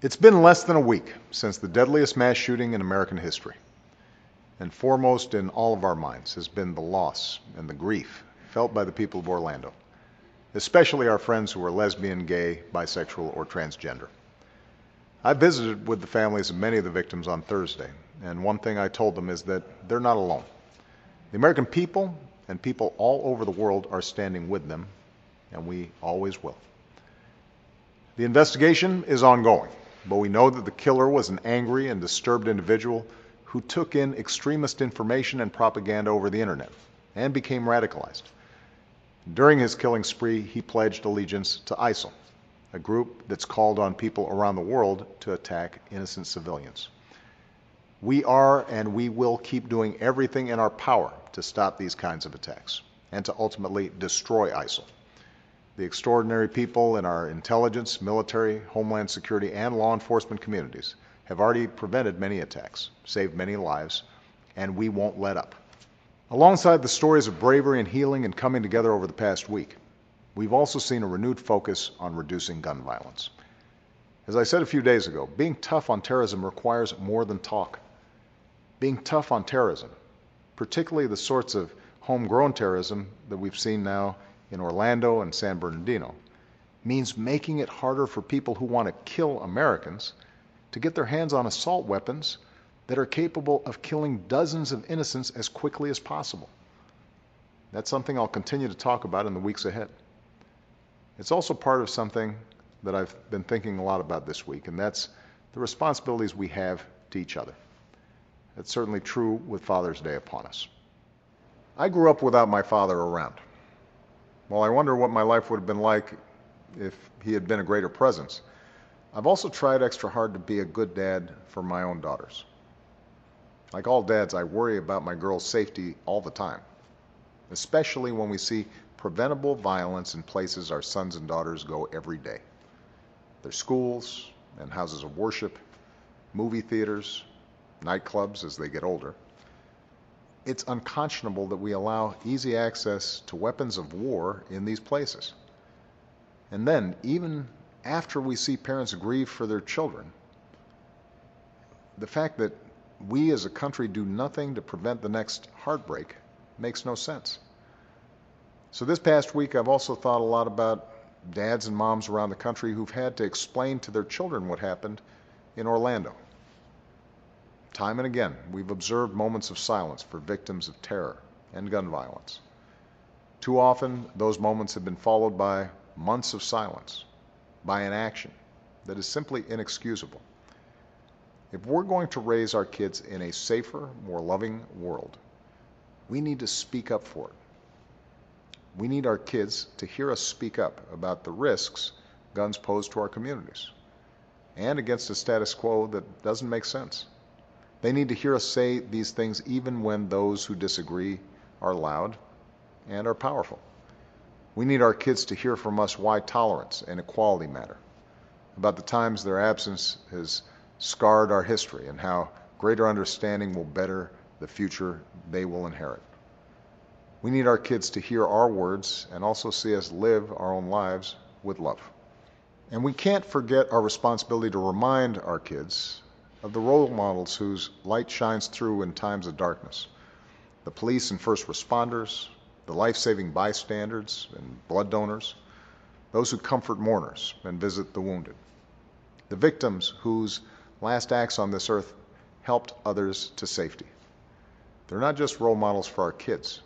It's been less than a week since the deadliest mass shooting in American history. And foremost in all of our minds has been the loss and the grief felt by the people of Orlando, especially our friends who are lesbian, gay, bisexual, or transgender. I visited with the families of many of the victims on Thursday, and one thing I told them is that they're not alone. The American people and people all over the world are standing with them, and we always will. The investigation is ongoing, but we know that the killer was an angry and disturbed individual who took in extremist information and propaganda over the internet and became radicalized. During his killing spree, he pledged allegiance to ISIL, a group that's called on people around the world to attack innocent civilians. We are and we will keep doing everything in our power to stop these kinds of attacks and to ultimately destroy ISIL. The extraordinary people in our intelligence, military, homeland security, and law enforcement communities have already prevented many attacks, saved many lives, and we won't let up. Alongside the stories of bravery and healing and coming together over the past week, we've also seen a renewed focus on reducing gun violence. As I said a few days ago, being tough on terrorism requires more than talk. Being tough on terrorism, particularly the sorts of homegrown terrorism that we've seen now in Orlando and San Bernardino means making it harder for people who want to kill Americans to get their hands on assault weapons that are capable of killing dozens of innocents as quickly as possible. That's something I'll continue to talk about in the weeks ahead. It's also part of something that I've been thinking a lot about this week, and that's the responsibilities we have to each other. That's certainly true with Father's Day upon us. I grew up without my father around. Well, I wonder what my life would have been like if he had been a greater presence. I've also tried extra hard to be a good dad for my own daughters. Like all dads, I worry about my girls' safety all the time, especially when we see preventable violence in places our sons and daughters go every day. Their schools and houses of worship, movie theaters, nightclubs as they get older it's unconscionable that we allow easy access to weapons of war in these places. And then, even after we see parents grieve for their children, the fact that we as a country do nothing to prevent the next heartbreak makes no sense. So, this past week, I've also thought a lot about dads and moms around the country who've had to explain to their children what happened in Orlando. Time and again, we've observed moments of silence for victims of terror and gun violence. Too often, those moments have been followed by months of silence, by inaction that is simply inexcusable. If we're going to raise our kids in a safer, more loving world, we need to speak up for it. We need our kids to hear us speak up about the risks guns pose to our communities and against a status quo that doesn't make sense. They need to hear us say these things even when those who disagree are loud and are powerful. We need our kids to hear from us why tolerance and equality matter, about the times their absence has scarred our history and how greater understanding will better the future they will inherit. We need our kids to hear our words and also see us live our own lives with love. And we can't forget our responsibility to remind our kids of the role models whose light shines through in times of darkness the police and first responders, the life saving bystanders and blood donors, those who comfort mourners and visit the wounded, the victims whose last acts on this earth helped others to safety. They're not just role models for our kids,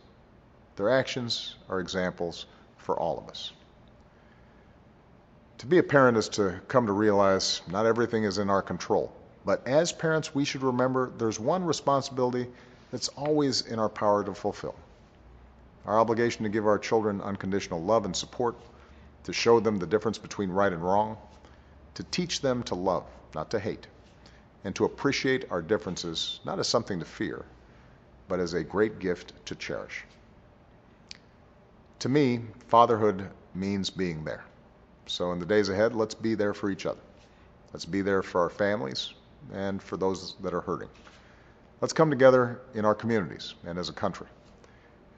their actions are examples for all of us. To be a parent is to come to realize not everything is in our control. But as parents, we should remember there's one responsibility that's always in our power to fulfill our obligation to give our children unconditional love and support, to show them the difference between right and wrong, to teach them to love, not to hate, and to appreciate our differences not as something to fear, but as a great gift to cherish. To me, fatherhood means being there. So in the days ahead, let's be there for each other. Let's be there for our families, and for those that are hurting. Let's come together in our communities and as a country.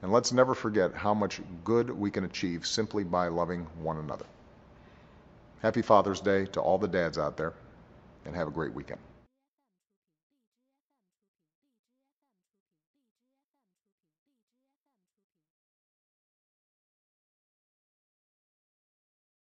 And let's never forget how much good we can achieve simply by loving one another. Happy Father's Day to all the dads out there. and have a great weekend.